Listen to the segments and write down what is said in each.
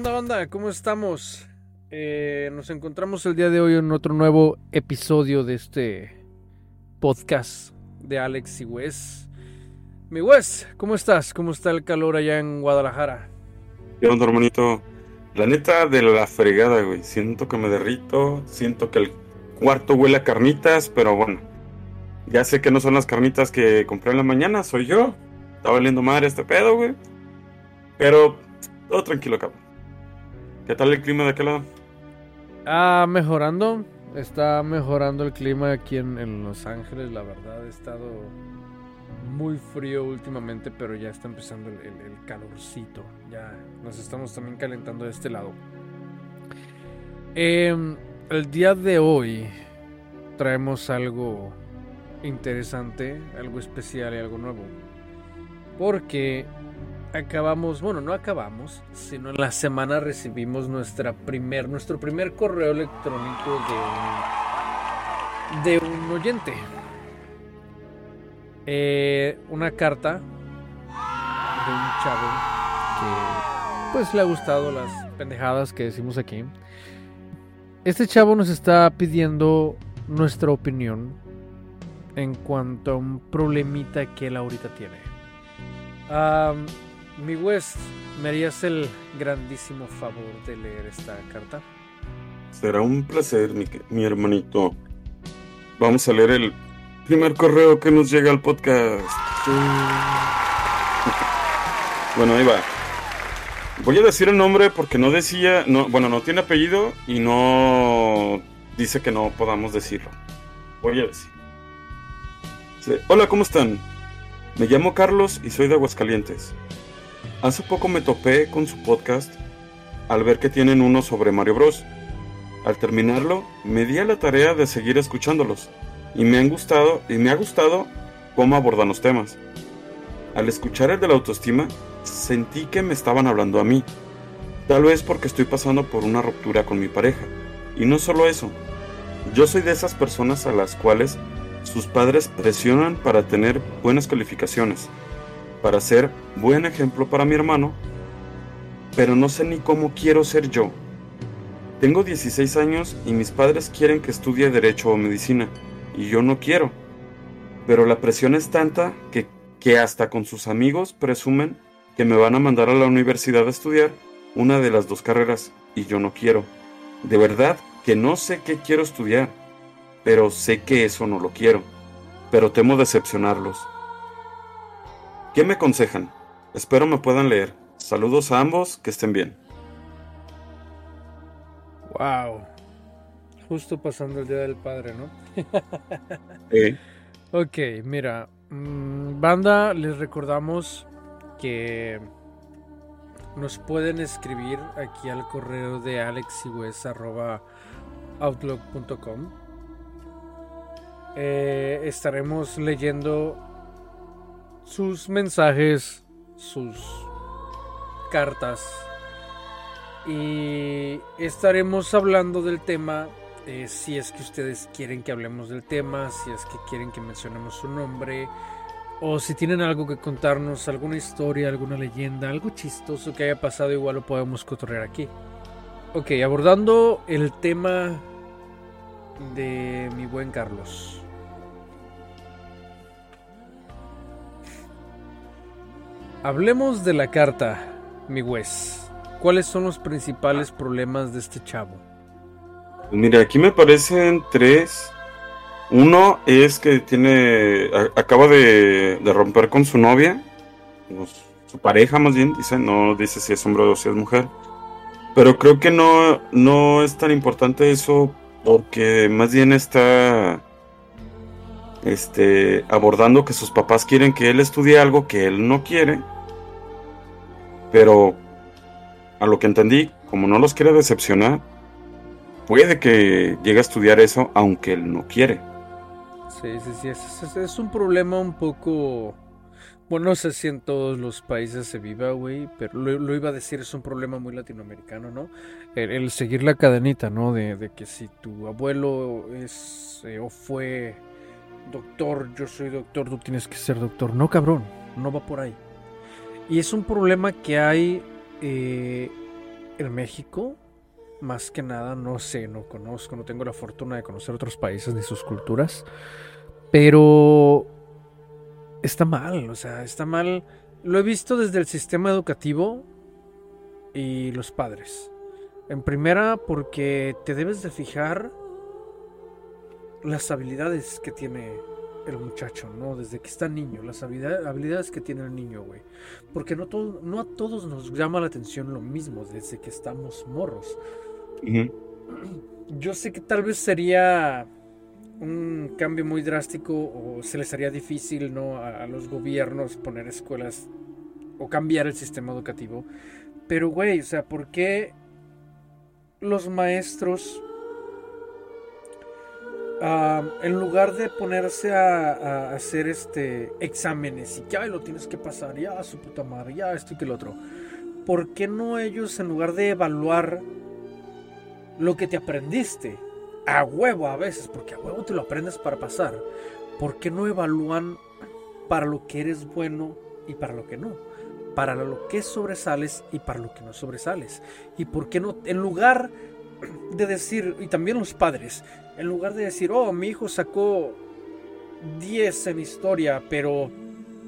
¿Qué onda, banda? ¿Cómo estamos? Eh, nos encontramos el día de hoy en otro nuevo episodio de este podcast de Alex y Wes. Mi Wes, ¿cómo estás? ¿Cómo está el calor allá en Guadalajara? ¿Qué onda, hermanito? La neta de la fregada, güey. Siento que me derrito, siento que el cuarto huele a carnitas, pero bueno. Ya sé que no son las carnitas que compré en la mañana, soy yo. Está valiendo madre este pedo, güey. Pero todo tranquilo, cabrón. ¿Qué tal el clima de aquel lado? Ah, mejorando. Está mejorando el clima aquí en, en Los Ángeles. La verdad, ha estado muy frío últimamente, pero ya está empezando el, calorcito. Ya nos estamos también calentando de este lado. Em, el día de hoy traemos algo interesante, algo especial y algo nuevo. Porque acabamos, bueno, no acabamos, sino en la semana recibimos nuestra primer, nuestro primer correo electrónico de de un oyente. Eh, una carta de un chavo que pues le ha gustado las pendejadas que decimos aquí. Este chavo nos está pidiendo nuestra opinión en cuanto a un problemita que él ahorita tiene. Am, mi West, ¿me harías el grandísimo favor de leer esta carta? Será un placer, mi, mi hermanito. Vamos a leer el primer correo que nos llega al podcast. Bueno, ahí va. Voy a decir el nombre porque no decía, no, bueno, no tiene apellido y no dice que no podamos decirlo. Voy a decir. Hola, ¿cómo están? Me llamo Carlos y soy de Aguascalientes. Hace poco me topé con su podcast al ver que tienen uno sobre Mario Bros. Al terminarlo, me di a la tarea de seguir escuchándolos y me han gustado y me ha gustado cómo abordan los temas. Al escuchar el de la autoestima, sentí que me estaban hablando a mí. Tal vez porque estoy pasando por una ruptura con mi pareja. Y no solo eso, yo soy de esas personas a las cuales sus padres presionan para tener buenas calificaciones, para ser buen ejemplo para mi hermano, pero no sé ni cómo quiero ser yo. Tengo 16 años y mis padres quieren que estudie derecho o medicina, y yo no quiero. Pero la presión es tanta que, que hasta con sus amigos presumen que me van a mandar a la universidad a estudiar una de las dos carreras, y yo no quiero. De verdad que no sé qué quiero estudiar, pero sé que eso no lo quiero. Pero temo decepcionarlos. ¿Qué me aconsejan? Espero me puedan leer. Saludos a ambos, que estén bien. Wow. Justo pasando el Día del Padre, ¿no? Eh, Ok, mira, mm, banda, les recordamos que nos pueden escribir aquí al correo de alexiwes.outlook.com. Eh, estaremos leyendo sus mensajes, sus cartas y estaremos hablando del tema eh, si es que ustedes quieren que hablemos del tema, si es que quieren que mencionemos su nombre, o si tienen algo que contarnos, alguna historia, alguna leyenda, algo chistoso que haya pasado, igual lo podemos cotorrear aquí. Ok, abordando el tema de mi buen Carlos. Hablemos de la carta, mi Wes. ¿Cuáles son los principales problemas de este chavo? Pues mira, aquí me parecen tres. Uno es que tiene. acaba de, de romper con su novia. su pareja, más bien, dice. No dice si es hombre o si es mujer. Pero creo que no, no es tan importante eso. Porque más bien está. Este. abordando que sus papás quieren que él estudie algo que él no quiere. Pero. A lo que entendí, como no los quiere decepcionar, puede que llegue a estudiar eso aunque él no quiere. Sí, sí, sí, es, un problema un poco... Bueno, no sé si en todos los países se viva, güey, pero lo, iba a decir, es un problema muy latinoamericano, ¿no? El, seguir la cadenita, ¿no? De, de que si tu abuelo es eh, o fue doctor, yo soy doctor, tú tienes que ser doctor. No, cabrón, no va por ahí. Y es un problema que hay eh, en México, más que nada, no sé, no conozco, no tengo la fortuna de conocer otros países ni sus culturas, pero está mal, o sea, está mal. Lo he visto desde el sistema educativo y los padres. En primera, porque te debes de fijar las habilidades que tiene el muchacho, ¿no? Desde que está niño, las habilidades que tiene el niño, güey. Porque no, todo, no a todos nos llama la atención lo mismo desde que estamos morros. Yo sé que tal vez sería un cambio muy drástico o se les haría difícil, ¿no? A, a los gobiernos poner escuelas o cambiar el sistema educativo. Pero, güey, o sea, ¿por qué los maestros en lugar de ponerse a, hacer este exámenes y que lo tienes que pasar, ya su puta madre, ya esto y que el otro, ¿por qué no ellos en lugar de evaluar lo que te aprendiste a huevo a veces, porque a huevo te lo aprendes para pasar, ¿por qué no evalúan para lo que eres bueno y para lo que no? Para lo que sobresales y para lo que no sobresales. ¿Y por qué no? En lugar de decir, y también los padres, en lugar de decir, oh, mi hijo sacó 10 en historia, pero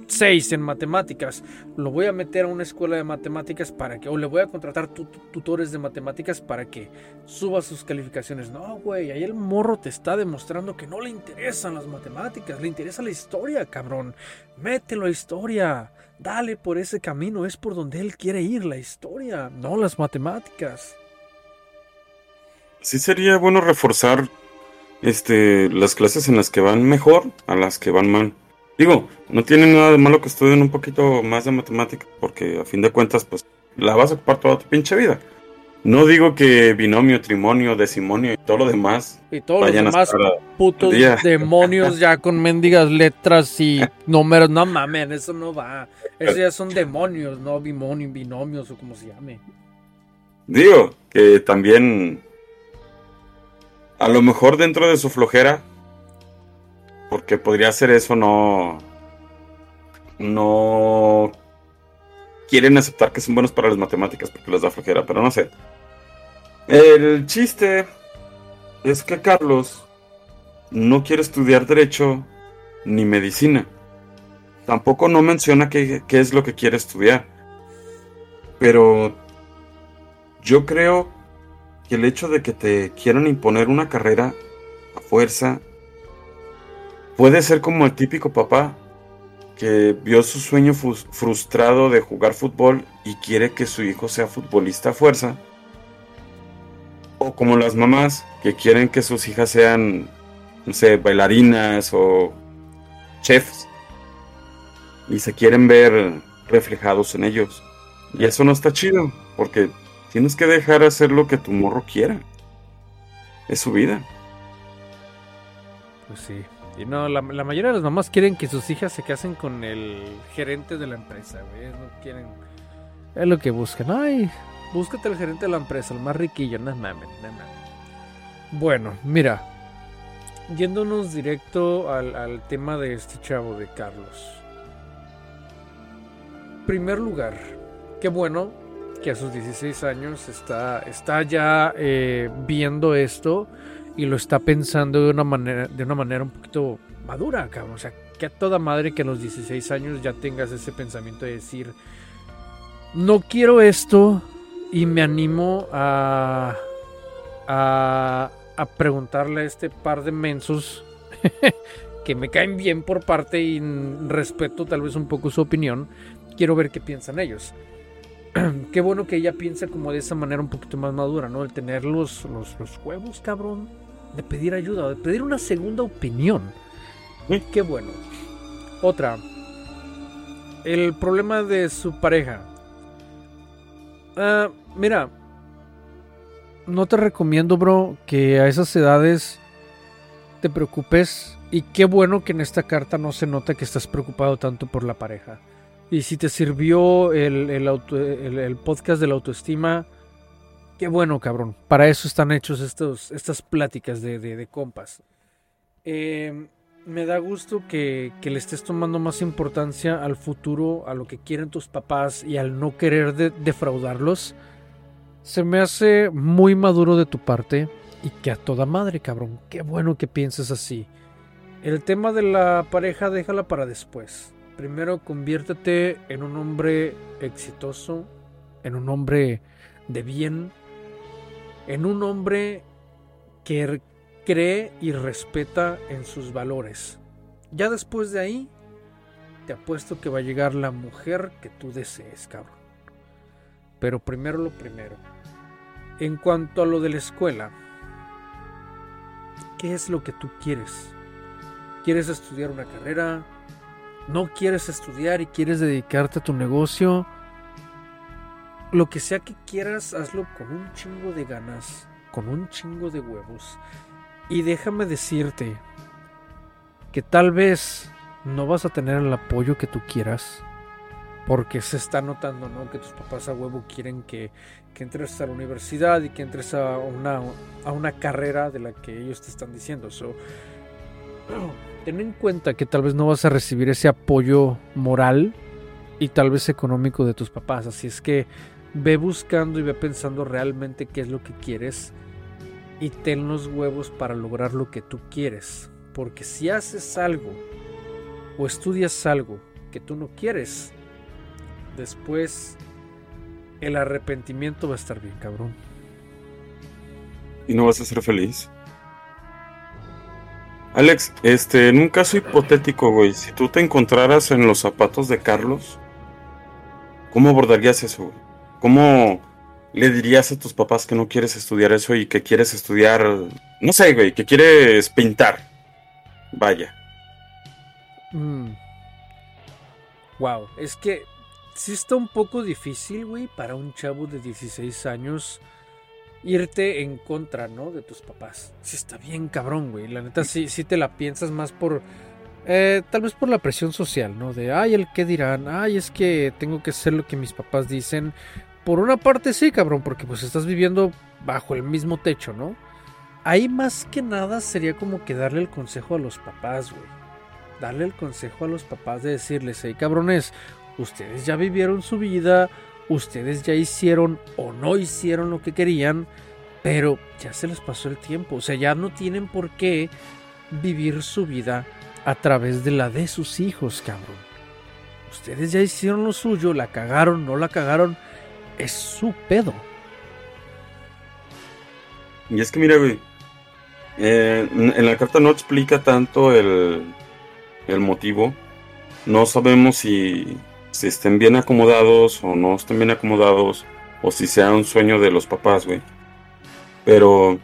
6 en matemáticas, lo voy a meter a una escuela de matemáticas para que, o le voy a contratar tutores de matemáticas para que suba sus calificaciones. No, güey, ahí el morro te está demostrando que no le interesan las matemáticas, le interesa la historia, cabrón. Mételo a historia, dale por ese camino, es por donde él quiere ir, la historia, no las matemáticas sí sería bueno reforzar este las clases en las que van mejor a las que van mal. Digo, no tiene nada de malo que estudien un poquito más de matemática, porque a fin de cuentas, pues, la vas a ocupar toda tu pinche vida. No digo que binomio, trimonio, decimonio y todo lo demás. Y todos los demás putos demonios ya con mendigas letras y números. No mames, eso no va. Eso ya son demonios, no bimonio, binomios o como se llame. Digo, que también a lo mejor dentro de su flojera, porque podría ser eso, no. No quieren aceptar que son buenos para las matemáticas porque les da flojera, pero no sé. El chiste es que Carlos no quiere estudiar derecho ni medicina. Tampoco no menciona qué, qué es lo que quiere estudiar. Pero yo creo el hecho de que te quieran imponer una carrera a fuerza puede ser como el típico papá que vio su sueño frustrado de jugar fútbol y quiere que su hijo sea futbolista a fuerza. O como las mamás que quieren que sus hijas sean, no sé, bailarinas o chefs. Y se quieren ver reflejados en ellos. Y eso no está chido, porque Tienes que dejar hacer lo que tu morro quiera. Es su vida. Pues sí. Y no, la, mayoría de las mamás quieren que sus hijas se casen con el gerente de la empresa, güey. No quieren. Es lo que buscan. Ay, búscate el gerente de la empresa, el más riquillo. No mames, no. Bueno, mira. Yéndonos directo al, al tema de este chavo de Carlos. Primer lugar, qué bueno que a sus 16 años está, está ya eh, viendo esto y lo está pensando de una manera, de una manera un poquito madura, cabrón. O sea, que a toda madre que a los 16 años ya tengas ese pensamiento de decir, no quiero esto y me animo a, a, a preguntarle a este par de mensos que me caen bien por parte y respeto tal vez un poco su opinión. Quiero ver qué piensan ellos. qué bueno que ella piensa como de esa manera un poquito más madura, ¿no? El tener los, los, huevos, cabrón, de pedir ayuda, de pedir una segunda opinión. Qué bueno. Otra. El problema de su pareja. Ah, mira, no te recomiendo, bro, que a esas edades te preocupes. Y qué bueno que en esta carta no se nota que estás preocupado tanto por la pareja. Y si te sirvió el, el, podcast de la autoestima, qué bueno, cabrón. Para eso están hechos estos, estas pláticas de, de, compas. Em, me da gusto que, le estés tomando más importancia al futuro, a lo que quieren tus papás y al no querer defraudarlos. Se me hace muy maduro de tu parte y que a toda madre, cabrón. Qué bueno que pienses así. El tema de la pareja déjala para después. Primero conviértete en un hombre exitoso, en un hombre de bien, en un hombre que cree y respeta en sus valores. Ya después de ahí, te apuesto que va a llegar la mujer que tú desees, cabrón. Pero primero lo primero. En cuanto a lo de la escuela, ¿qué es lo que tú quieres? ¿Quieres estudiar una carrera? ¿No quieres estudiar y quieres dedicarte a tu negocio? Lo que sea que quieras, hazlo con un chingo de ganas, con un chingo de huevos. Y déjame decirte que tal vez no vas a tener el apoyo que tú quieras. Porque se está notando, ¿no? Que tus papás a huevo quieren que, que entres a la universidad y que entres a una, a una carrera de la que ellos te están diciendo. So, ten en cuenta que tal vez no vas a recibir ese apoyo moral y tal vez económico de tus papás. Así es que ve buscando y ve pensando realmente qué es lo que quieres y ten los huevos para lograr lo que tú quieres. Porque si haces algo o estudias algo que tú no quieres, después el arrepentimiento va a estar bien, cabrón. ¿Y no vas a ser feliz? Alex, este, en un caso hipotético, güey, si tú te encontraras en los zapatos de Carlos, ¿cómo abordarías eso? ¿Cómo le dirías a tus papás que no quieres estudiar eso y que quieres estudiar, no sé, güey, que quieres pintar? Vaya. Wow, mm. es que sí está un poco difícil, güey, para un chavo de 16 años irte en contra, ¿no? De tus papás. Sí está bien cabrón, güey. La neta sí, sí te la piensas más por... Eh, tal vez por la presión social, ¿no? De, ay, el qué dirán, ay, es que tengo que hacer lo que mis papás dicen. Por una parte sí, cabrón, porque pues estás viviendo bajo el mismo techo, ¿no? Ahí más que nada sería como que darle el consejo a los papás, güey. Darle el consejo a los papás de decirles, hey, cabrones, ustedes ya vivieron su vida, ustedes ya hicieron o no hicieron lo que querían, pero ya se les pasó el tiempo. O sea, ya no tienen por qué vivir su vida a través de la de sus hijos, cabrón. Ustedes ya hicieron lo suyo, la cagaron, no la cagaron, es su pedo. Y es que mira, güey, eh, en la carta no explica tanto el, el motivo. No sabemos si si estén bien acomodados o no estén bien acomodados, o si sea un sueño de los papás, güey. Pero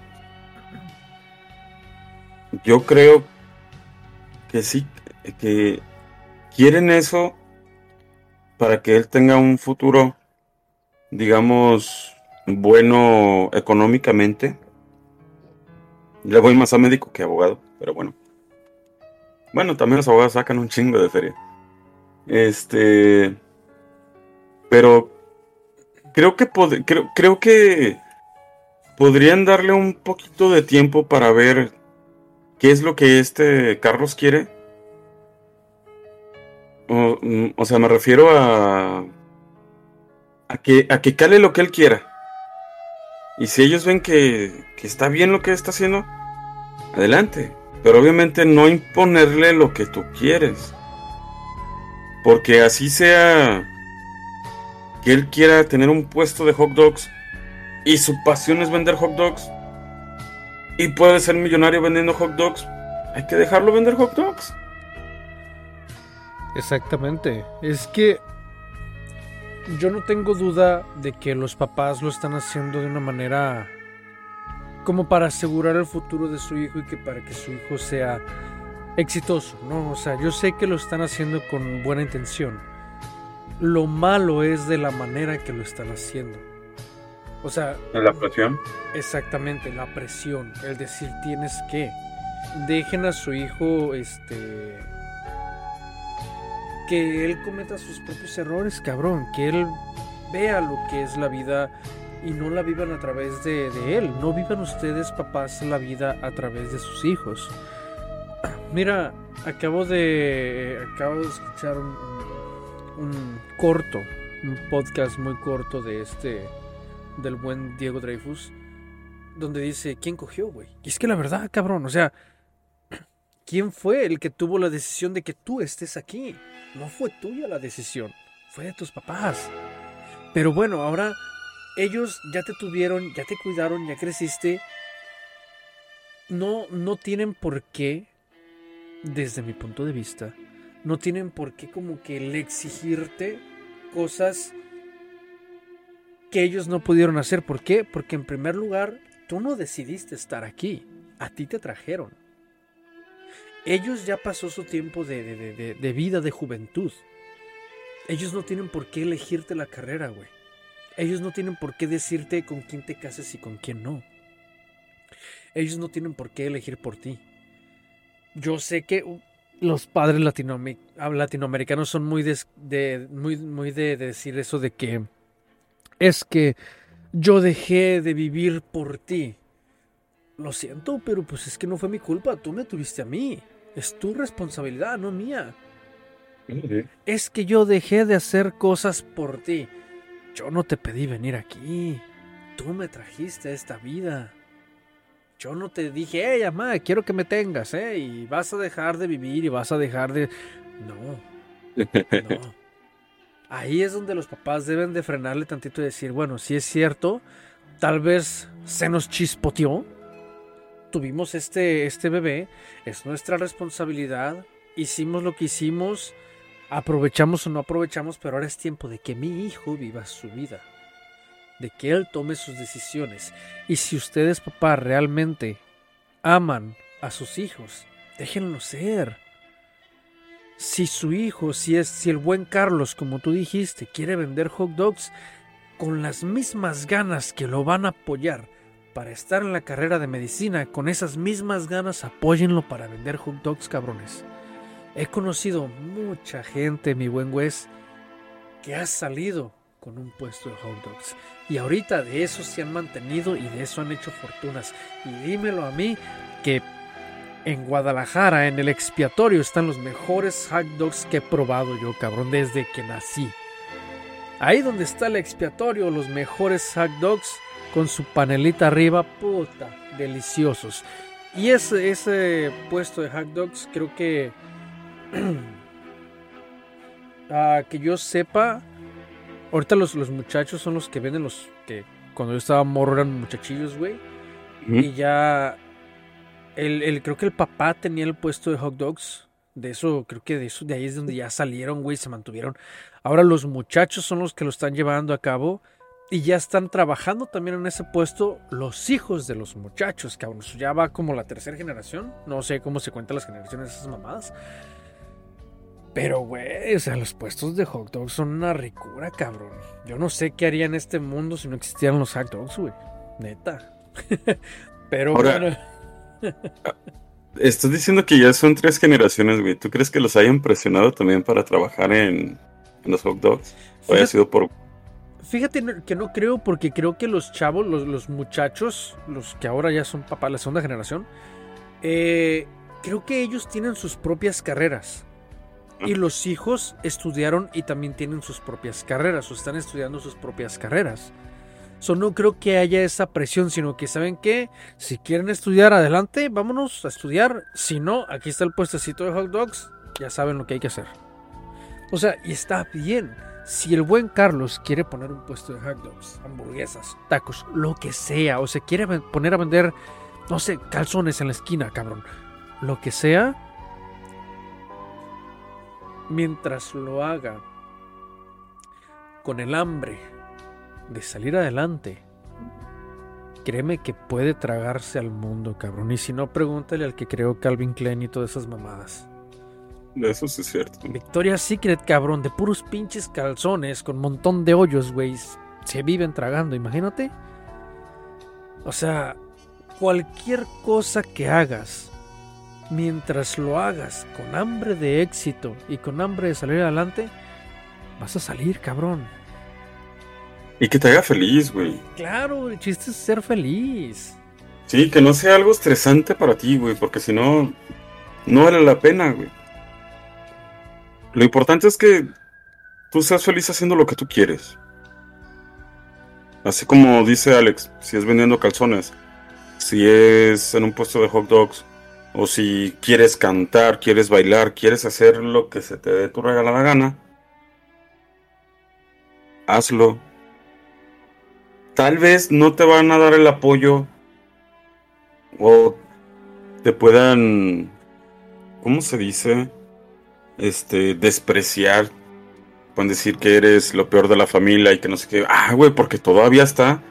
yo creo que sí, que quieren eso para que él tenga un futuro, digamos, bueno económicamente. Le voy más a médico que a abogado, pero bueno. Bueno, también los abogados sacan un chingo de feria. Este. Pero. Creo que, creo, creo que podrían darle un poquito de tiempo para ver qué es lo que este Carlos quiere. O, mm, sea, me refiero a. A que, a que cale lo que él quiera. Y si ellos ven que, que está bien lo que está haciendo, adelante. Pero obviamente no imponerle lo que tú quieres. Porque así sea que él quiera tener un puesto de hot dogs y su pasión es vender hot dogs y puede ser millonario vendiendo hot dogs, hay que dejarlo vender hot dogs. Exactamente. Es que yo no tengo duda de que los papás lo están haciendo de una manera como para asegurar el futuro de su hijo y que para que su hijo sea exitoso, ¿no? O sea, yo sé que lo están haciendo con buena intención. Lo malo es de la manera que lo están haciendo. O sea... La presión. Exactamente, la presión. El decir tienes que. Dejen a su hijo, este... Que él cometa sus propios errores, cabrón. Que él vea lo que es la vida y no la vivan a través de, de él. No vivan ustedes, papás, la vida a través de sus hijos. Mira, acabo de acabo de escuchar un, corto, un podcast muy corto de este del buen Diego Dreyfus, donde dice, ¿quién cogió, güey? Y es que la verdad, cabrón, o sea, ¿quién fue el que tuvo la decisión de que tú estés aquí? No fue tuya la decisión, fue de tus papás. Pero bueno, ahora ellos ya te tuvieron, ya te cuidaron, ya creciste. No, no tienen por qué, desde mi punto de vista, no tienen por qué como que le exigirte cosas que ellos no pudieron hacer. ¿Por qué? Porque en primer lugar, tú no decidiste estar aquí. A ti te trajeron. Ellos ya pasó su tiempo de, de, vida, de juventud. Ellos no tienen por qué elegirte la carrera, güey. Ellos no tienen por qué decirte con quién te cases y con quién no. Ellos no tienen por qué elegir por ti. Yo sé que uh, los padres latinoamericanos son muy de, muy, muy de decir eso de que es que yo dejé de vivir por ti. Lo siento, pero pues es que no fue mi culpa, tú me tuviste a mí. Es tu responsabilidad, no mía. Es que yo dejé de hacer cosas por ti. Yo no te pedí venir aquí. Tú me trajiste a esta vida. Yo no te dije, hey, mamá, quiero que me tengas, ¿eh? Y vas a dejar de vivir y vas a dejar de... No. No. Ahí es donde los papás deben de frenarle tantito y decir, bueno, si es cierto, tal vez se nos chispoteó. Tuvimos este, este bebé, es nuestra responsabilidad. Hicimos lo que hicimos aprovechamos o no aprovechamos, pero ahora es tiempo de que mi hijo viva su vida, de que él tome sus decisiones. Y si ustedes, papá, realmente aman a sus hijos, déjenlo ser. Si su hijo, si es si el buen Carlos, como tú dijiste, quiere vender hot dogs con las mismas ganas que lo van a apoyar para estar en la carrera de medicina, con esas mismas ganas apóyenlo para vender hot dogs, cabrones. He conocido mucha gente, mi buen Wes, que ha salido con un puesto de hot dogs. Y ahorita de eso se han mantenido y de eso han hecho fortunas. Y dímelo a mí que en Guadalajara, en el expiatorio, están los mejores hot dogs que he probado yo, cabrón, desde que nací. Ahí donde está el expiatorio, los mejores hot dogs con su panelita arriba, puta, deliciosos. Y ese, ese puesto de hot dogs creo que Ah, que yo sepa, ahorita los, los, muchachos son los que venden los que cuando yo estaba morro eran muchachillos, güey. Y ya, el, creo que el papá tenía el puesto de hot dogs. De eso, creo que de eso, de ahí es donde ya salieron, güey, se mantuvieron. Ahora los muchachos son los que lo están llevando a cabo. Y ya están trabajando también en ese puesto los hijos de los muchachos, cabrón. Ya va como la tercera generación. No sé cómo se cuentan las generaciones de esas mamadas. Pero, güey, o sea, los puestos de hot dogs son una ricura, cabrón. Yo no sé qué haría en este mundo si no existieran los hot dogs, güey. Neta. Pero bueno. Estás diciendo que ya son tres generaciones, güey. ¿Tú crees que los hayan presionado también para trabajar en, los hot dogs? ¿O haya sido por Fíjate que no creo, porque creo que los chavos, los, los muchachos, los que ahora ya son papás, la segunda generación, eh, creo que ellos tienen sus propias carreras. Y los hijos estudiaron y también tienen sus propias carreras o están estudiando sus propias carreras. So, no creo que haya esa presión, sino que saben que si quieren estudiar adelante, vámonos a estudiar. Si no, aquí está el puestecito de hot dogs, ya saben lo que hay que hacer. O sea, y está bien. Si el buen Carlos quiere poner un puesto de hot dogs, hamburguesas, tacos, lo que sea, o se quiere poner a vender, no sé, calzones en la esquina, cabrón, lo que sea, mientras lo haga con el hambre de salir adelante, créeme que puede tragarse al mundo, cabrón. Y si no, pregúntale al que creó Calvin Klein y todas esas mamadas. Eso sí es cierto. Victoria's Secret, cabrón, de puros pinches calzones con montón de hoyos, güey. Se viven tragando, imagínate. O sea, cualquier cosa que hagas mientras lo hagas con hambre de éxito y con hambre de salir adelante, vas a salir, cabrón. Y que te haga feliz, güey. Claro, el chiste es ser feliz. Sí, que no sea algo estresante para ti, güey, porque si no, no vale la pena, güey. Lo importante es que tú seas feliz haciendo lo que tú quieres. Así como dice Alex, si es vendiendo calzones, si es en un puesto de hot dogs, o si quieres cantar, quieres bailar, quieres hacer lo que se te dé tu regalada gana, hazlo. Tal vez no te van a dar el apoyo o te puedan, ¿cómo se dice? Este, despreciar. Pueden decir que eres lo peor de la familia y que no sé qué. Ah, güey, porque todavía está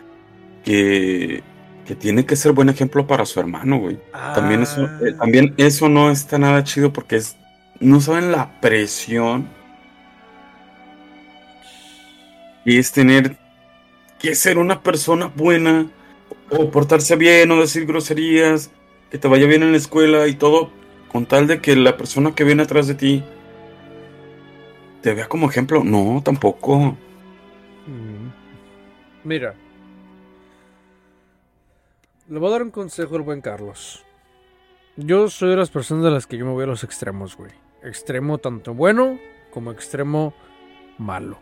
que que tiene que ser buen ejemplo para su hermano, güey. También, eso, eh, ah. también eso no está nada chido porque es, no saben la presión y es tener que ser una persona buena o portarse bien o decir groserías, que te vaya bien en la escuela y todo, con tal de que la persona que viene atrás de ti te vea como ejemplo. No, tampoco. Mm. Mira, le voy a dar un consejo al buen Carlos. Yo soy de las personas de las que yo me voy a los extremos, güey. Extremo tanto bueno como extremo malo.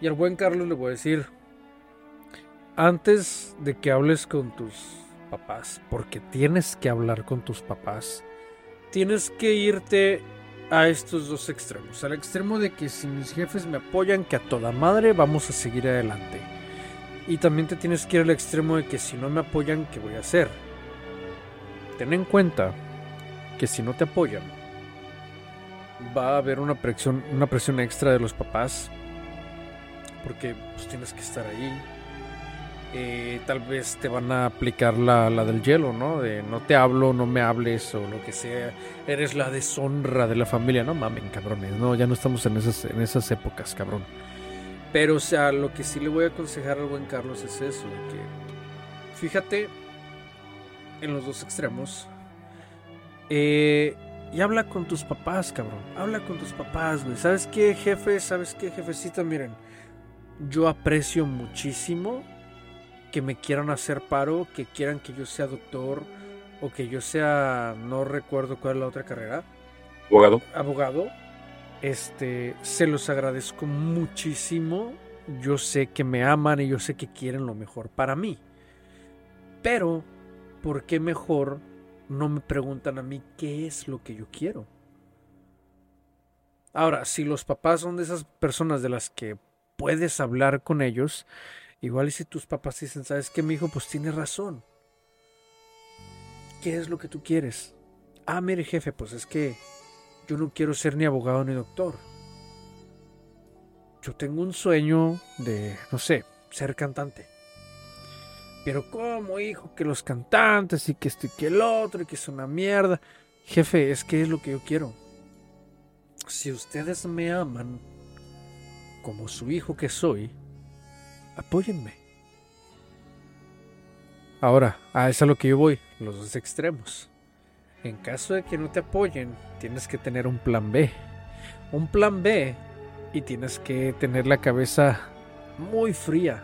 Y al buen Carlos le voy a decir, antes de que hables con tus papás, porque tienes que hablar con tus papás, tienes que irte a estos dos extremos. Al extremo de que si mis jefes me apoyan, que a toda madre vamos a seguir adelante y también te tienes que ir al extremo de que si no me apoyan, ¿qué voy a hacer? Ten en cuenta que si no te apoyan, va a haber una presión, una presión extra de los papás. Porque pues, tienes que estar ahí. Eh, tal vez te van a aplicar la, la, del hielo, ¿no? De no te hablo, no me hables o lo que sea. Eres la deshonra de la familia. No mamen, cabrones. No, ya no estamos en esas, en esas épocas, cabrón. Pero, o sea, lo que sí le voy a aconsejar al buen Carlos es eso, que fíjate en los dos extremos. Eh, y habla con tus papás, cabrón. Habla con tus papás, güey. ¿Sabes qué, jefe? ¿Sabes qué, jefecita? Miren, yo aprecio muchísimo que me quieran hacer paro, que quieran que yo sea doctor o que yo sea, no recuerdo cuál es la otra carrera. Abogado. Abogado este, se los agradezco muchísimo. Yo sé que me aman y yo sé que quieren lo mejor para mí. Pero, ¿por qué mejor no me preguntan a mí qué es lo que yo quiero? Ahora, si los papás son de esas personas de las que puedes hablar con ellos, igual y si tus papás dicen, ¿sabes qué, mi hijo? Pues tiene razón. ¿Qué es lo que tú quieres? Ah, mire, jefe, pues es que yo no quiero ser ni abogado ni doctor. Yo tengo un sueño de, no sé, ser cantante. Pero ¿cómo, hijo? Que los cantantes y que esto y que el otro y que es una mierda. Jefe, es que es lo que yo quiero. Si ustedes me aman como su hijo que soy, apóyenme. Ahora, a eso es a lo que yo voy, los dos extremos. En caso de que no te apoyen, tienes que tener un plan B. Un plan B y tienes que tener la cabeza muy fría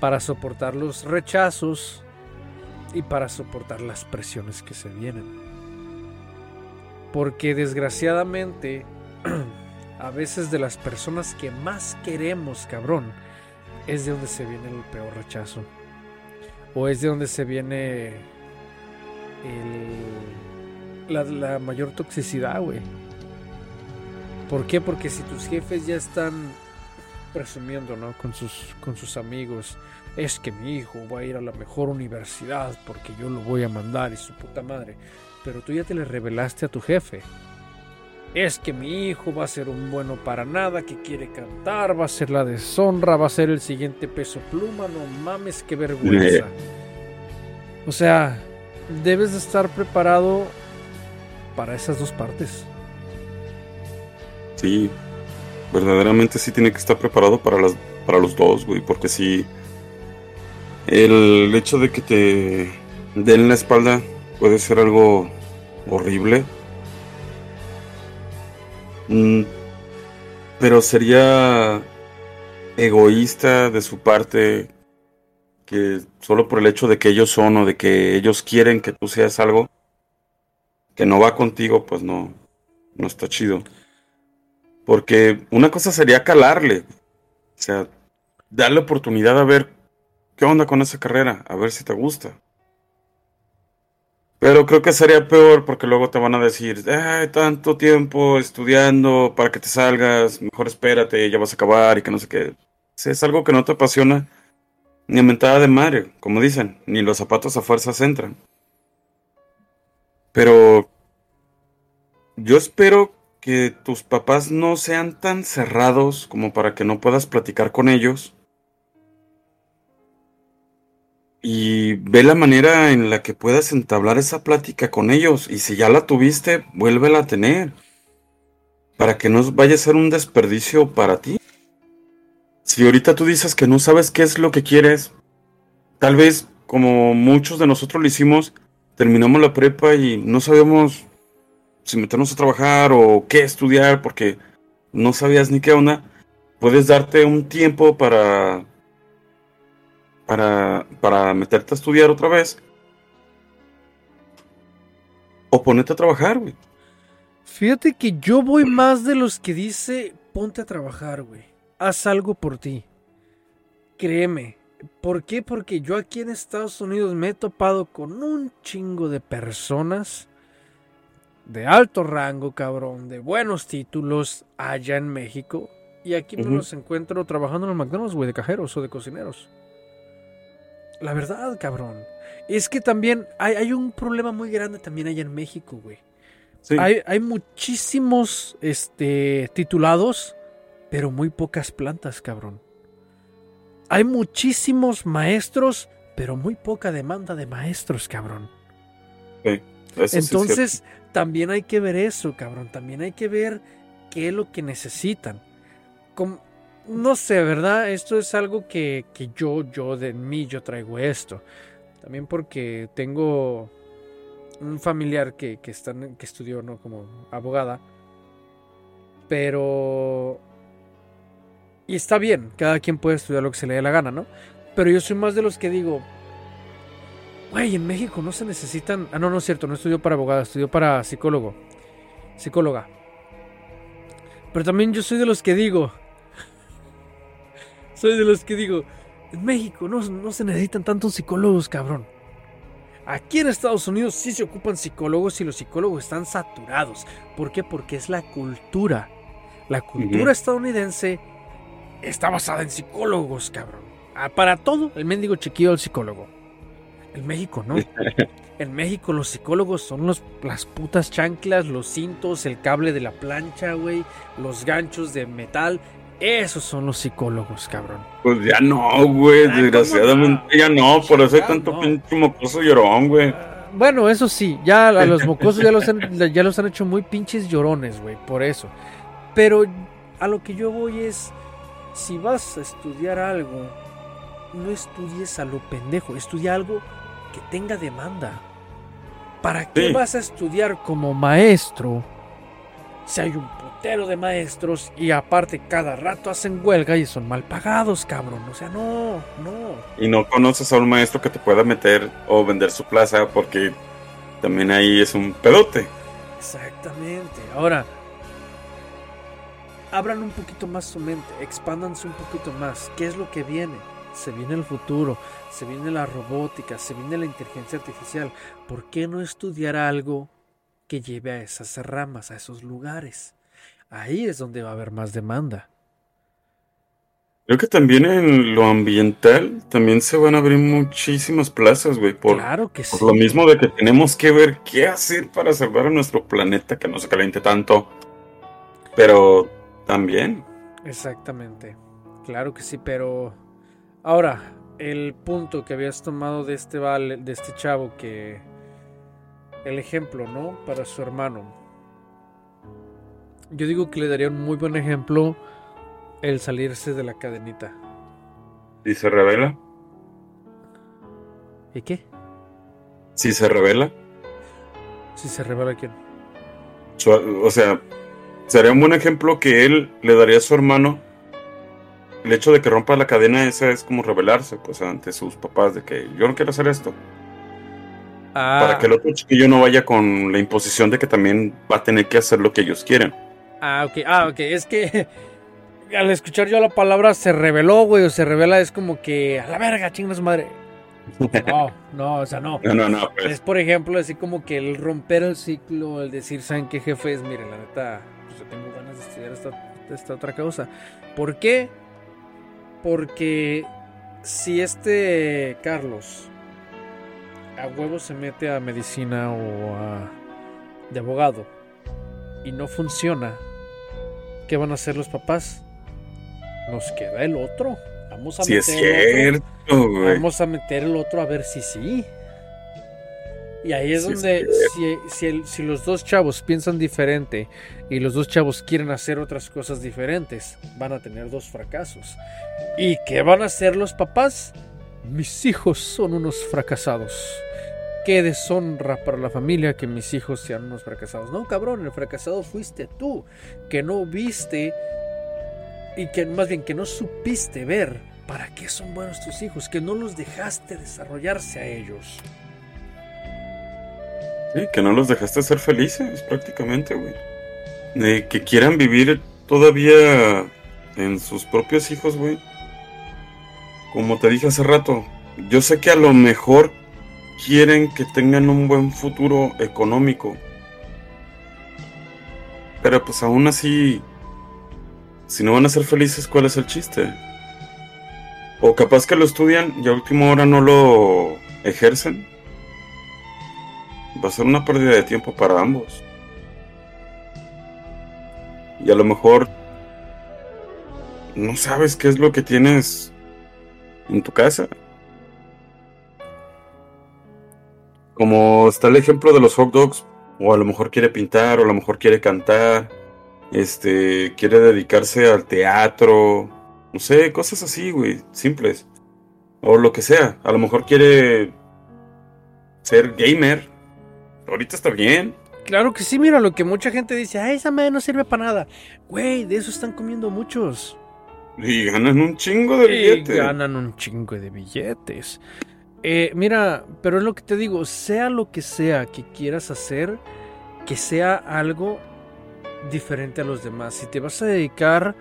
para soportar los rechazos y para soportar las presiones que se vienen. Porque desgraciadamente, a veces de las personas que más queremos, cabrón, es de donde se viene el peor rechazo. O es de donde se viene el la, mayor toxicidad, güey. ¿Por qué? Porque si tus jefes ya están presumiendo, ¿no? Con sus, con sus amigos, es que mi hijo va a ir a la mejor universidad porque yo lo voy a mandar y su puta madre. Pero tú ya te le revelaste a tu jefe. Es que mi hijo va a ser un bueno para nada, que quiere cantar, va a ser la deshonra, va a ser el siguiente peso pluma, no mames, qué vergüenza. O sea, debes de estar preparado para esas dos partes. Sí, verdaderamente sí tiene que estar preparado para, las, para los dos, güey, porque si el hecho de que te den la espalda puede ser algo horrible. Mm, pero sería egoísta de su parte que solo por el hecho de que ellos son o de que ellos quieren que tú seas algo, que no va contigo, pues no, no está chido. Porque una cosa sería calarle. O sea, dale oportunidad a ver qué onda con esa carrera, a ver si te gusta. Pero creo que sería peor porque luego te van a decir, Ay, tanto tiempo estudiando para que te salgas, mejor espérate, ya vas a acabar y que no sé qué. Si es algo que no te apasiona, ni mentada de madre, como dicen, ni los zapatos a fuerzas entran. Pero yo espero que tus papás no sean tan cerrados como para que no puedas platicar con ellos. Y ve la manera en la que puedas entablar esa plática con ellos. Y si ya la tuviste, vuélvela a tener. Para que no vaya a ser un desperdicio para ti. Si ahorita tú dices que no sabes qué es lo que quieres, tal vez como muchos de nosotros lo hicimos, terminamos la prepa y no sabíamos si meternos a trabajar o qué estudiar porque no sabías ni qué onda, puedes darte un tiempo para para para meterte a estudiar otra vez o ponerte a trabajar, güey. Fíjate que yo voy más de los que dice ponte a trabajar, güey haz algo por ti. Créeme. ¿Por qué? Porque yo aquí en Estados Unidos me he topado con un chingo de personas de alto rango, cabrón, de buenos títulos allá en México. Y aquí me los encuentro trabajando en los McDonald's, güey, de cajeros o de cocineros. La verdad, cabrón. Es que también hay, un problema muy grande también allá en México, güey. Hay, hay, muchísimos este, titulados pero muy pocas plantas, cabrón. Hay muchísimos maestros, pero muy poca demanda de maestros, cabrón. Entonces, también hay que ver eso, cabrón. También hay que ver qué es lo que necesitan. no sé, ¿verdad? Esto es algo que, yo, yo de mí, yo traigo esto. También porque tengo un familiar que, que, que estudió, ¿no? Como abogada. Pero y está bien, cada quien puede estudiar lo que se le dé la gana, ¿no? Pero yo soy más de los que digo, güey, en México no se necesitan... Ah, no, no es cierto, no estudió para abogado, estudió para psicólogo. Psicóloga. Pero también yo soy de los que digo... soy de los que digo, en México no, no se necesitan tantos psicólogos, cabrón. Aquí en Estados Unidos sí se ocupan psicólogos y los psicólogos están saturados. ¿Por qué? Porque es la cultura. La cultura estadounidense está basada en psicólogos, cabrón. Ah, para todo, el mendigo chiquillo del psicólogo. En México, ¿no? En México los psicólogos son los, las putas chanclas, los cintos, el cable de la plancha, güey, los ganchos de metal. Esos son los psicólogos, cabrón. Pues ya no, güey, desgraciadamente ya no, por eso hay tanto pinche mocoso llorón, güey. Ah, bueno, eso sí, ya a los mocosos ya los han, ya los han hecho muy pinches llorones, güey, por eso. Pero a lo que yo voy es si vas a estudiar algo, no estudies a lo pendejo, estudia algo que tenga demanda. ¿Para qué vas a estudiar como maestro si hay un putero de maestros y aparte cada rato hacen huelga y son mal pagados, cabrón? O sea, no, no. Y no conoces a un maestro que te pueda meter o vender su plaza porque también ahí es un pedote. Exactamente. Ahora, abran un poquito más su mente, expándanse un poquito más. ¿Qué es lo que viene? Se viene el futuro, se viene la robótica, se viene la inteligencia artificial. ¿Por qué no estudiar algo que lleve a esas ramas, a esos lugares? Ahí es donde va a haber más demanda. Creo que también en lo ambiental también se van a abrir muchísimas plazas, güey. Por, claro que por lo mismo de que tenemos que ver qué hacer para salvar a nuestro planeta que no se caliente tanto. Pero también. Exactamente. Claro que sí, pero ahora el punto que habías tomado de este vale, de este chavo que el ejemplo, ¿no? Para su hermano. Yo digo que le daría un muy buen ejemplo el salirse de la cadenita. ¿Y se revela? ¿Y qué? ¿Si se revela? ¿Si se revela quién? O sea, sería un buen ejemplo que él le daría a su hermano. El hecho de que rompa la cadena esa es como rebelarse, pues, ante sus papás, de que yo no quiero hacer esto. Ah. Para que el otro chiquillo no vaya con la imposición de que también va a tener que hacer lo que ellos quieren. Ah, ok, ah, ok, es que al escuchar yo la palabra se reveló, güey, o se revela, es como que a la verga, chingas madre. No, no, o sea, no. No, no, no. Pues. Es por ejemplo, así como que el romper el ciclo, el decir, ¿saben qué jefe es? Mire, la neta, pues yo tengo ganas de estudiar esta, esta otra cosa. ¿Por qué? Porque si este Carlos a huevo se mete a medicina o a de abogado y no funciona, ¿qué van a hacer los papás? Nos queda el otro. Vamos a Sí, es meter el otro. Vamos a meter el otro a ver si sí. Y ahí es Sí, donde si, si el- si los dos chavos piensan diferente y los dos chavos quieren hacer otras cosas diferentes, van a tener dos fracasos. ¿Y qué van a hacer los papás? Mis hijos son unos fracasados. Qué deshonra para la familia que mis hijos sean unos fracasados. No, cabrón, el fracasado fuiste tú, que no viste y que más bien que no supiste ver para qué son buenos tus hijos, que no los dejaste desarrollarse a ellos. Que no los dejaste ser felices, prácticamente, güey. Que quieran vivir todavía en sus propios hijos, güey. Como te dije hace rato, yo sé que a lo mejor quieren que tengan un buen futuro económico. Pero pues aún así, si no van a ser felices, ¿cuál es el chiste? O capaz que lo estudian y a última hora no lo ejercen va a ser una pérdida de tiempo para ambos. Y a lo mejor no sabes qué es lo que tienes en tu casa. Como está el ejemplo de los hot dogs, o a lo mejor quiere pintar, o a lo mejor quiere cantar, este, quiere dedicarse al teatro, no sé, cosas así, güey, simples. O lo que sea, a lo mejor quiere ser gamer, Ahorita está bien. Claro que sí, mira lo que mucha gente dice, ay, esa madre no sirve para nada. Güey, de eso están comiendo muchos. Y ganan un chingo de Y billete. ganan un chingo de billetes. Eh, mira, pero es lo que te digo, sea lo que sea que quieras hacer, que sea algo diferente a los demás. Si te vas a dedicar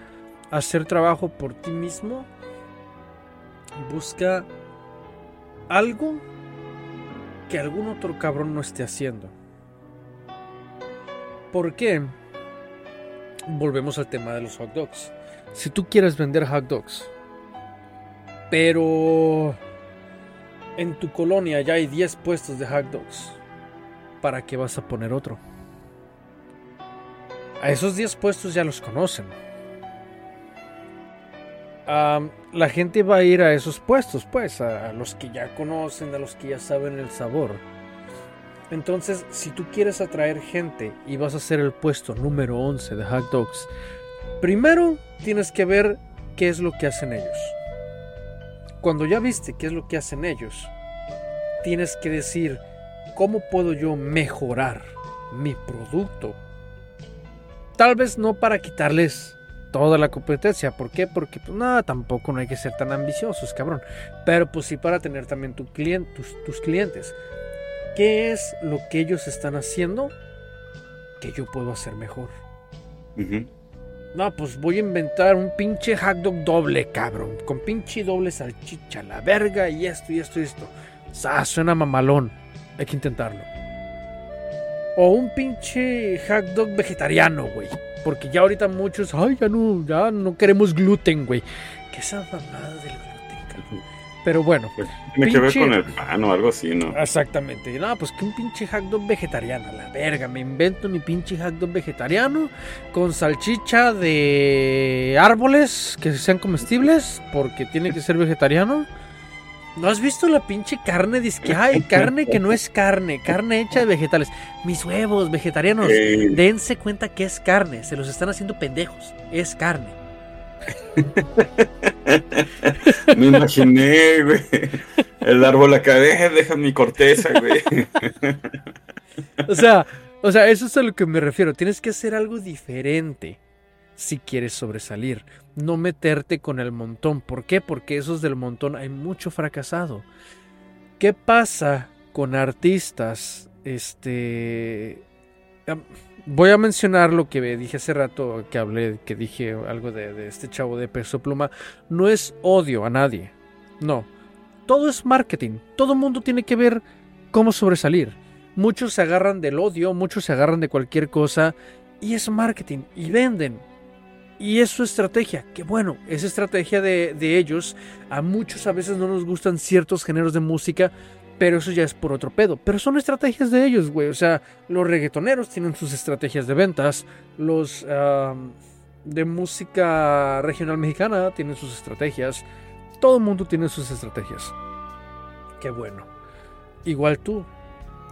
a hacer trabajo por ti mismo, busca algo que algún otro cabrón no esté haciendo. ¿Por qué? Volvemos al tema de los hot dogs. Si tú quieres vender hot dogs, pero en tu colonia ya hay 10 puestos de hot dogs, ¿para qué vas a poner otro? A esos 10 puestos ya los conocen. La gente va a ir a esos puestos, pues, a, a los que ya conocen, a los que ya saben el sabor. Entonces, si tú quieres atraer gente y vas a hacer el puesto número 11 de hot dogs, primero tienes que ver qué es lo que hacen ellos. Cuando ya viste qué es lo que hacen ellos, tienes que decir, ¿cómo puedo yo mejorar mi producto? Tal vez no para quitarles toda la competencia. ¿Por qué? Porque pues nada, tampoco no hay que ser tan ambiciosos, cabrón. Pero pues sí para tener también tu tus, tus clientes. ¿Qué es lo que ellos están haciendo que yo puedo hacer mejor? No, pues voy a inventar un pinche hot dog doble, cabrón. Con pinche doble salchicha, la verga y esto y esto y esto. Ah, suena mamalón. Hay que intentarlo. O un pinche hot dog vegetariano, güey. Porque ya ahorita muchos, ay, ya no, ya no queremos gluten, güey. ¿Qué esa mamada del gluten? Pero bueno, Pues, tiene que ver Pinche- con el pan o algo así, ¿no? Exactamente. No, pues que un pinche hot dog vegetariano, la verga. Me invento mi pinche hot dog vegetariano con salchicha de árboles que sean comestibles porque tiene que ser vegetariano. ¿No has visto la pinche carne? Dice que hay carne que no es carne, carne hecha de vegetales. Mis huevos vegetarianos, Eh, dense cuenta que es carne, se los están haciendo pendejos. Es carne. me imaginé, güey. El árbol acá, deja, deja mi corteza, güey. O sea, o sea, eso es a lo que me refiero. Tienes que hacer algo diferente si quieres sobresalir. No meterte con el montón. ¿Por qué? Porque esos del montón hay mucho fracasado. ¿Qué pasa con artistas? Este. voy a mencionar lo que dije hace rato, que hablé, que dije algo de, de este chavo de peso pluma. No es odio a nadie. No. Todo es marketing. Todo mundo tiene que ver cómo sobresalir. Muchos se agarran del odio, muchos se agarran de cualquier cosa. Y es marketing. Y venden. Y es su estrategia. Que bueno, es estrategia de, de ellos. A muchos a veces no nos gustan ciertos géneros de música pero eso ya es por otro pedo. Pero son estrategias de ellos, güey. O sea, los reggaetoneros tienen sus estrategias de ventas. Los de música regional mexicana tienen sus estrategias. Todo el mundo tiene sus estrategias. Qué bueno. Igual tú.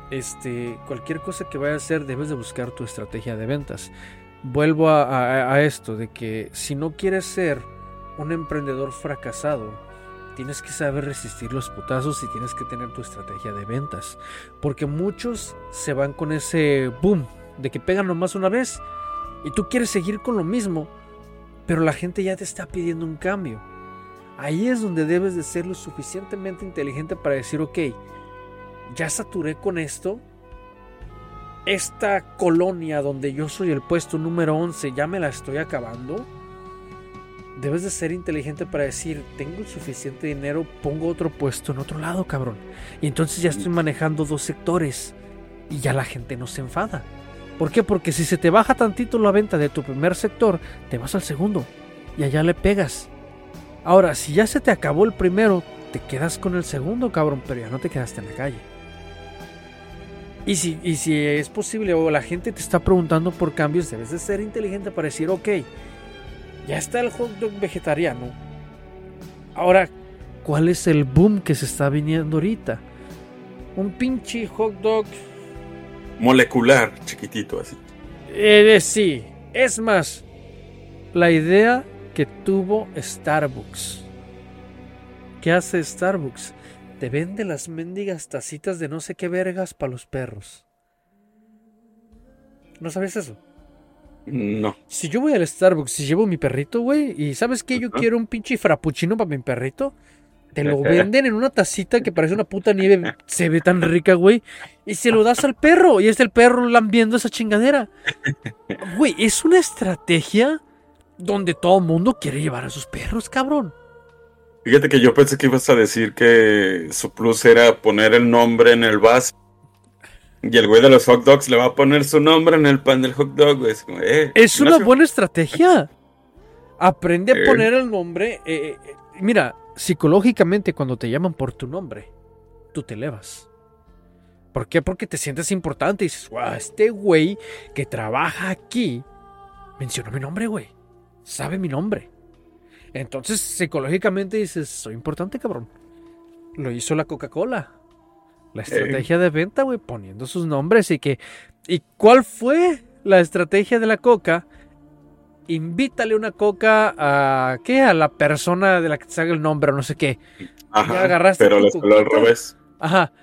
Este, cualquier cosa que vayas a hacer, debes de buscar tu estrategia de ventas. Vuelvo a esto, de que si no quieres ser un emprendedor fracasado, tienes que saber resistir los putazos y tienes que tener tu estrategia de ventas. Porque muchos se van con ese boom de que pegan nomás una vez y tú quieres seguir con lo mismo, pero la gente ya te está pidiendo un cambio. Ahí es donde debes de ser lo suficientemente inteligente para decir, ok, ya saturé con esto. Esta colonia donde yo soy el puesto número 11 ya me la estoy acabando debes de ser inteligente para decir, tengo el suficiente dinero, pongo otro puesto en otro lado, cabrón. Y entonces ya estoy manejando dos sectores y ya la gente no se enfada. ¿Por qué? Porque si se te baja tantito la venta de tu primer sector, te vas al segundo y allá le pegas. Ahora, si ya se te acabó el primero, te quedas con el segundo, cabrón, pero ya no te quedaste en la calle. Y si, y si es posible o la gente te está preguntando por cambios, debes de ser inteligente para decir, ok, ya está el hot dog vegetariano. Ahora, ¿cuál es el boom que se está viniendo ahorita? Un pinche hot dog. Molecular, chiquitito así. Eh, sí, es más, la idea que tuvo Starbucks. ¿Qué hace Starbucks? Te vende las mendigas tacitas de no sé qué vergas para los perros. ¿No sabes eso? No. Si yo voy al Starbucks y llevo mi perrito, güey, y ¿sabes qué? Yo quiero un pinche frappuccino para mi perrito. Te lo venden en una tacita que parece una puta nieve, se ve tan rica, güey. Y se lo das al perro, y es el perro lambiendo esa chingadera. Güey, es una estrategia donde todo mundo quiere llevar a sus perros, cabrón. Fíjate que yo pensé que ibas a decir que su plus era poner el nombre en el vaso y el güey de los hot dogs le va a poner su nombre en el pan del hot dog, Es, eh, una buena estrategia. Aprende a eh. poner el nombre. Eh, mira, psicológicamente cuando te llaman por tu nombre, tú te elevas. ¿Por qué? Porque te sientes importante y dices, wow, este güey que trabaja aquí mencionó mi nombre, güey. Sabe mi nombre. Entonces, psicológicamente dices, soy importante, cabrón. Lo hizo la Coca-Cola. La estrategia de venta, güey, poniendo sus nombres y que... ¿Y cuál fue la estrategia de la coca? Invítale una coca a... ¿Qué? A la persona de la que te salga el nombre o no sé qué. Ajá, ya agarraste pero tu al revés. Ajá.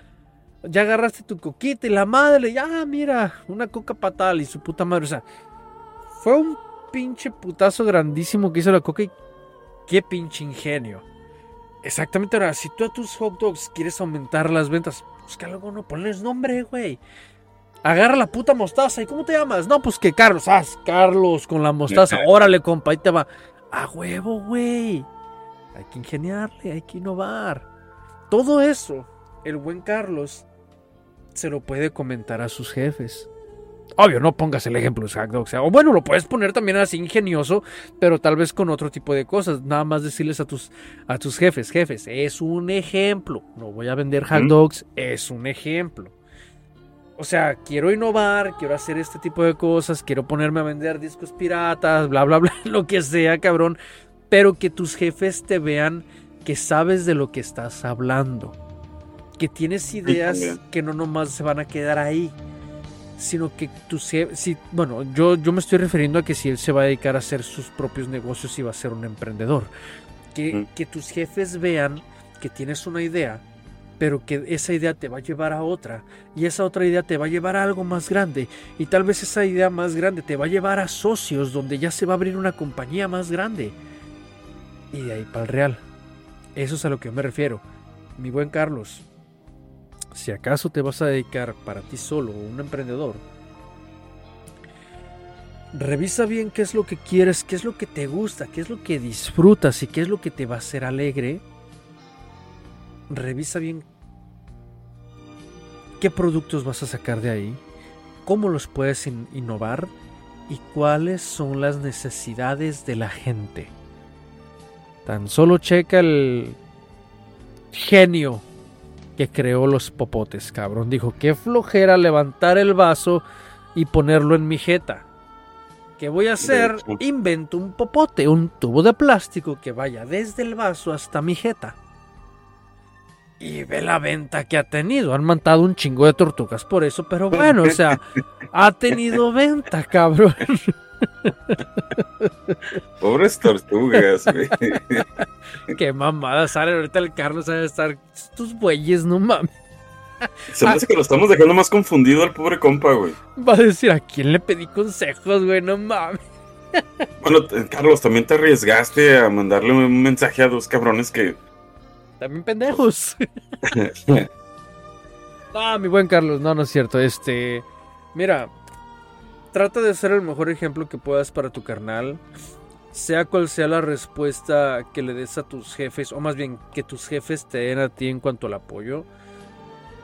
Ya agarraste tu coquita y la madre, ya, mira, una coca patal y su puta madre. O sea, fue un pinche putazo grandísimo que hizo la coca y qué pinche ingenio. Exactamente, ahora, si tú a tus hot dogs quieres aumentar las ventas, pues que algo no ponles nombre, güey. Agarra la puta mostaza. ¿Y cómo te llamas? No, pues que Carlos. Ah, Carlos con la mostaza. Órale, compa, ahí te va. A huevo, güey. Hay que ingeniarle, hay que innovar. Todo eso, el buen Carlos se lo puede comentar a sus jefes. Obvio, no pongas el ejemplo exacto. O, sea, o bueno, lo puedes poner también así ingenioso, pero tal vez con otro tipo de cosas. Nada más decirles a tus, a tus jefes, jefes, es un ejemplo. No voy a vender hot dogs, es un ejemplo. O sea, quiero innovar, quiero hacer este tipo de cosas, quiero ponerme a vender discos piratas, bla, bla, bla, lo que sea, cabrón. Pero que tus jefes te vean que sabes de lo que estás hablando. Que tienes ideas que no nomás se van a quedar ahí sino que tú si, bueno, yo, yo me estoy refiriendo a que si él se va a dedicar a hacer sus propios negocios y va a ser un emprendedor, que, que tus jefes vean que tienes una idea, pero que esa idea te va a llevar a otra, y esa otra idea te va a llevar a algo más grande, y tal vez esa idea más grande te va a llevar a socios donde ya se va a abrir una compañía más grande. Y de ahí para el real. Eso es a lo que me refiero. Mi buen Carlos, si acaso te vas a dedicar para ti solo, un emprendedor, Revisa bien qué es lo que quieres, qué es lo que te gusta, qué es lo que disfrutas y qué es lo que te va a hacer alegre. Revisa bien qué productos vas a sacar de ahí, cómo los puedes innovar y cuáles son las necesidades de la gente. Tan solo checa el genio que creó los popotes, cabrón. Dijo, qué flojera levantar el vaso y ponerlo en mi jeta. ¿Qué voy a hacer? Invento un popote, un tubo de plástico que vaya desde el vaso hasta mi jeta. Y ve la venta que ha tenido. Han matado un chingo de tortugas por eso, pero bueno, o sea, ha tenido venta, cabrón. Pobres tortugas, güey. Qué mamada sale ahorita el Carlos a estar tus bueyes, no mames. Se me hace que lo estamos dejando más confundido al pobre compa, güey. Va a decir, ¿a quién le pedí consejos, güey? No mames. Bueno, Carlos, también te arriesgaste a mandarle un mensaje a dos cabrones que también pendejos. ah, mi buen Carlos, no, no es cierto. Este, mira, trata de ser el mejor ejemplo que puedas para tu carnal. Sea cual sea la respuesta que le des a tus jefes, o más bien que tus jefes te den a ti en cuanto al apoyo.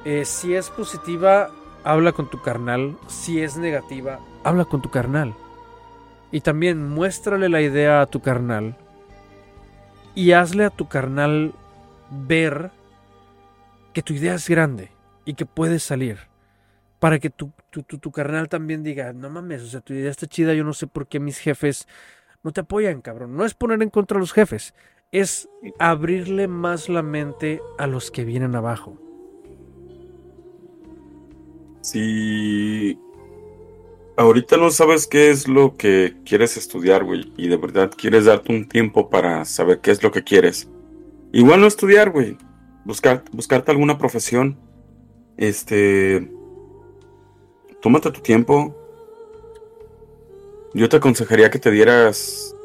Eh, si es positiva, habla con tu carnal. Si es negativa, habla con tu carnal. Y también muéstrale la idea a tu carnal. Y hazle a tu carnal ver que tu idea es grande y que puedes salir. Para que tu, tu, tu, carnal también diga, no mames, o sea, tu idea está chida, yo no sé por qué mis jefes no te apoyan, cabrón. No es poner en contra a los jefes, es abrirle más la mente a los que vienen abajo. Si ahorita no sabes qué es lo que quieres estudiar, güey, y de verdad quieres darte un tiempo para saber qué es lo que quieres, Igual no estudiar, güey. Buscar, buscarte alguna profesión. Este. Tómate tu tiempo. Yo te aconsejaría que te dieras.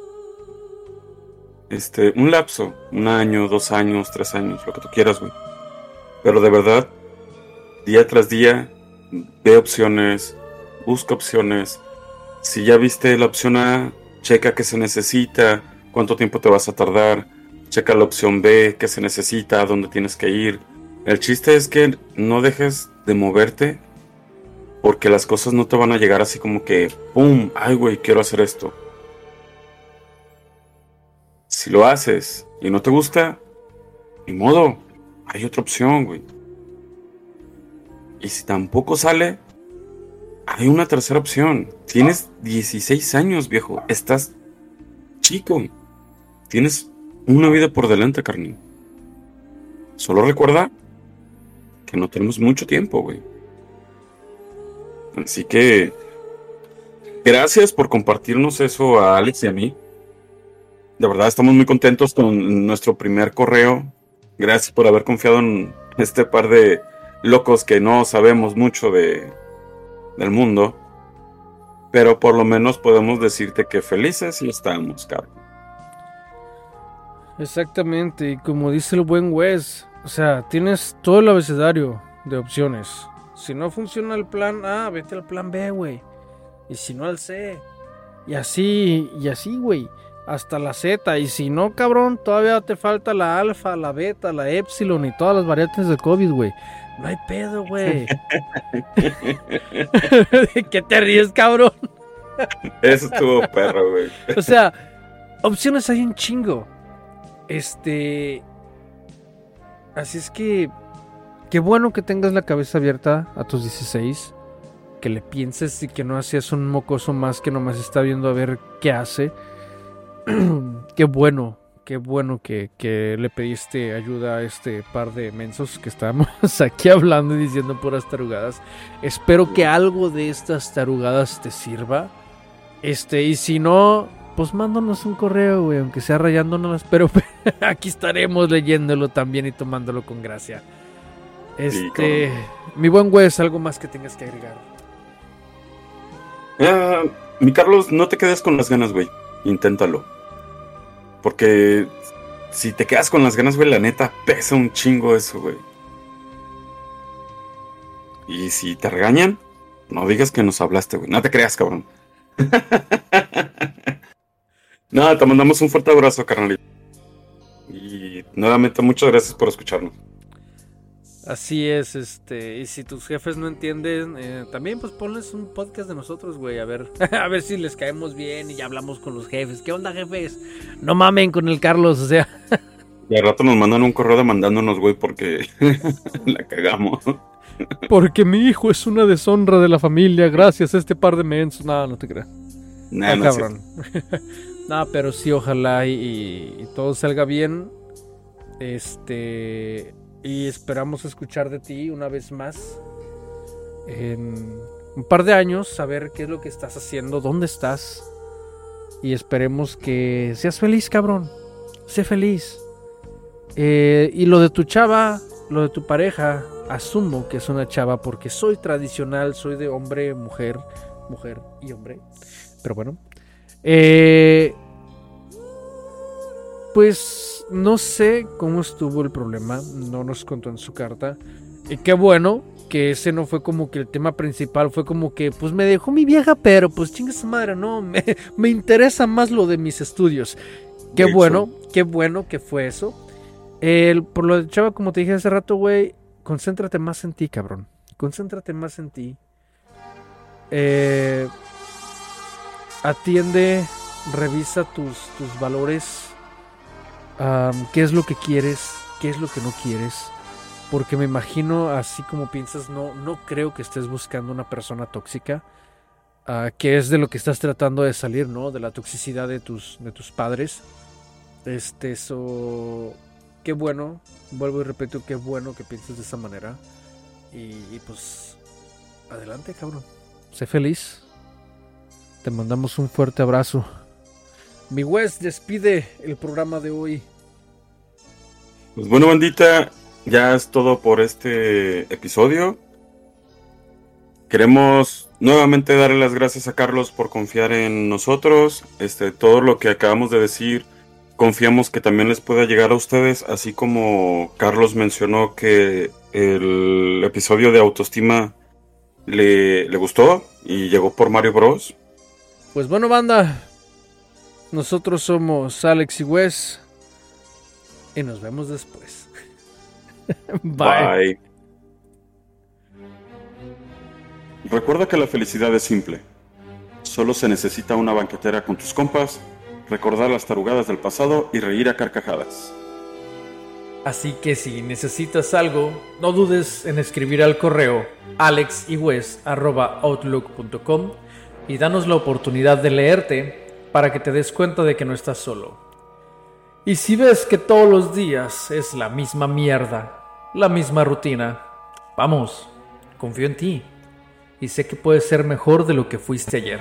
Este, un lapso. Un año, dos años, tres años, lo que tú quieras, güey. Pero de verdad, día tras día, ve opciones, busca opciones. Si ya viste la opción A, checa qué se necesita, cuánto tiempo te vas a tardar checa la opción B, qué se necesita, dónde tienes que ir. El chiste es que no dejes de moverte porque las cosas no te van a llegar así como que, ¡pum! ¡Ay, güey, quiero hacer esto! Si lo haces y no te gusta, ni modo, hay otra opción, güey. Y si tampoco sale, hay una tercera opción. Tienes 16 años, viejo. Estás chico. Tienes una vida por delante, carnal. Solo recuerda que no tenemos mucho tiempo, güey. Así que gracias por compartirnos eso a Alex y a mí. De verdad estamos muy contentos con nuestro primer correo. Gracias por haber confiado en este par de locos que no sabemos mucho de del mundo. Pero por lo menos podemos decirte que felices y estamos, Carlos. Exactamente, y como dice el buen Wes, o sea, tienes todo el abecedario de opciones. Si no funciona el plan A, vete al plan B, güey. Y si no al C. Y así, y así, güey. Hasta la Z. Y si no, cabrón, todavía te falta la alfa, la beta, la epsilon y todas las variantes de COVID, güey. No hay pedo, güey. ¿De qué te ríes, cabrón? Eso estuvo perro, güey. o sea, opciones hay un chingo. Este. Así es que. Qué bueno que tengas la cabeza abierta a tus 16. Que le pienses y que no hacías un mocoso más que nomás está viendo a ver qué hace. qué bueno, qué bueno que, que, le pediste ayuda a este par de mensos que estamos aquí hablando y diciendo puras tarugadas. Espero que algo de estas tarugadas te sirva. Este, y si no, pues mándanos un correo, güey, aunque sea rayándonos, pero aquí estaremos leyéndolo también y tomándolo con gracia. Este, mi buen güey, algo más que tengas que agregar. Ah, mi Carlos, no te quedes con las ganas, güey. Inténtalo. Porque si te quedas con las ganas, güey, la neta pesa un chingo eso, güey. Y si te regañan, no digas que nos hablaste, güey. No te creas, cabrón. no, te mandamos un fuerte abrazo, carnalito. Y nuevamente muchas gracias por escucharnos. Así es, este, y si tus jefes no entienden, eh, también pues ponles un podcast de nosotros, güey, a ver, a ver si les caemos bien y ya hablamos con los jefes. ¿Qué onda, jefes? No mamen con el Carlos, o sea. Y al rato nos mandan un correo demandándonos, güey, porque la cagamos. Porque mi hijo es una deshonra de la familia, gracias a este par de mensos. No, no te creas. Nah, Ah, no, cabrón. no, pero sí, ojalá y, y todo salga bien. Este. Y esperamos escuchar de ti una vez más. En un par de años, saber qué es lo que estás haciendo, dónde estás. Y esperemos que seas feliz, cabrón. Sé feliz. Eh, y lo de tu chava, lo de tu pareja, asumo que es una chava porque soy tradicional, soy de hombre, mujer, mujer y hombre. Pero bueno. Eh, pues no sé cómo estuvo el problema, no nos contó en su carta. Y qué bueno que ese no fue como que el tema principal, fue como que pues me dejó mi vieja, pero pues chinga su madre, no, me, me interesa más lo de mis estudios. Qué De hecho. bueno, qué bueno que fue eso. El, por lo de Chava, como te dije hace rato, güey, concéntrate más en ti, cabrón. Concéntrate más en ti. Eh, atiende, revisa tus, tus valores. Am, ¿Qué es lo que quieres? ¿Qué es lo que no quieres? Porque me imagino, así como piensas, no, no creo que estés buscando una persona tóxica. ah, que es de lo que estás tratando de salir, ¿no? De la toxicidad de tus, de tus padres. Este, eso. Qué bueno. Vuelvo y repito, qué bueno que pienses de esa manera. Y pues. Adelante, cabrón. Sé feliz. Te mandamos un fuerte abrazo. Mi Wes despide el programa de hoy. Pues bueno, bandita, ya es todo por este episodio. Queremos nuevamente darle las gracias a Carlos por confiar en nosotros. Este, todo lo que acabamos de decir, confiamos que también les pueda llegar a ustedes, así como Carlos mencionó que el episodio de autoestima le, le gustó y llegó por Mario Bros. Pues bueno, banda. Nosotros somos Alex y Wes. Y nos vemos después. Bye. Bye. Recuerda que la felicidad es simple. Solo se necesita una banquetera con tus compas, recordar las tarugadas del pasado y reír a carcajadas. Así que si necesitas algo, no dudes en escribir al correo alexiwes.outlook.com y danos la oportunidad de leerte para que te des cuenta de que no estás solo. Y si ves que todos los días es la misma mierda, la misma rutina, vamos, confío en ti y sé que puedes ser mejor de lo que fuiste ayer.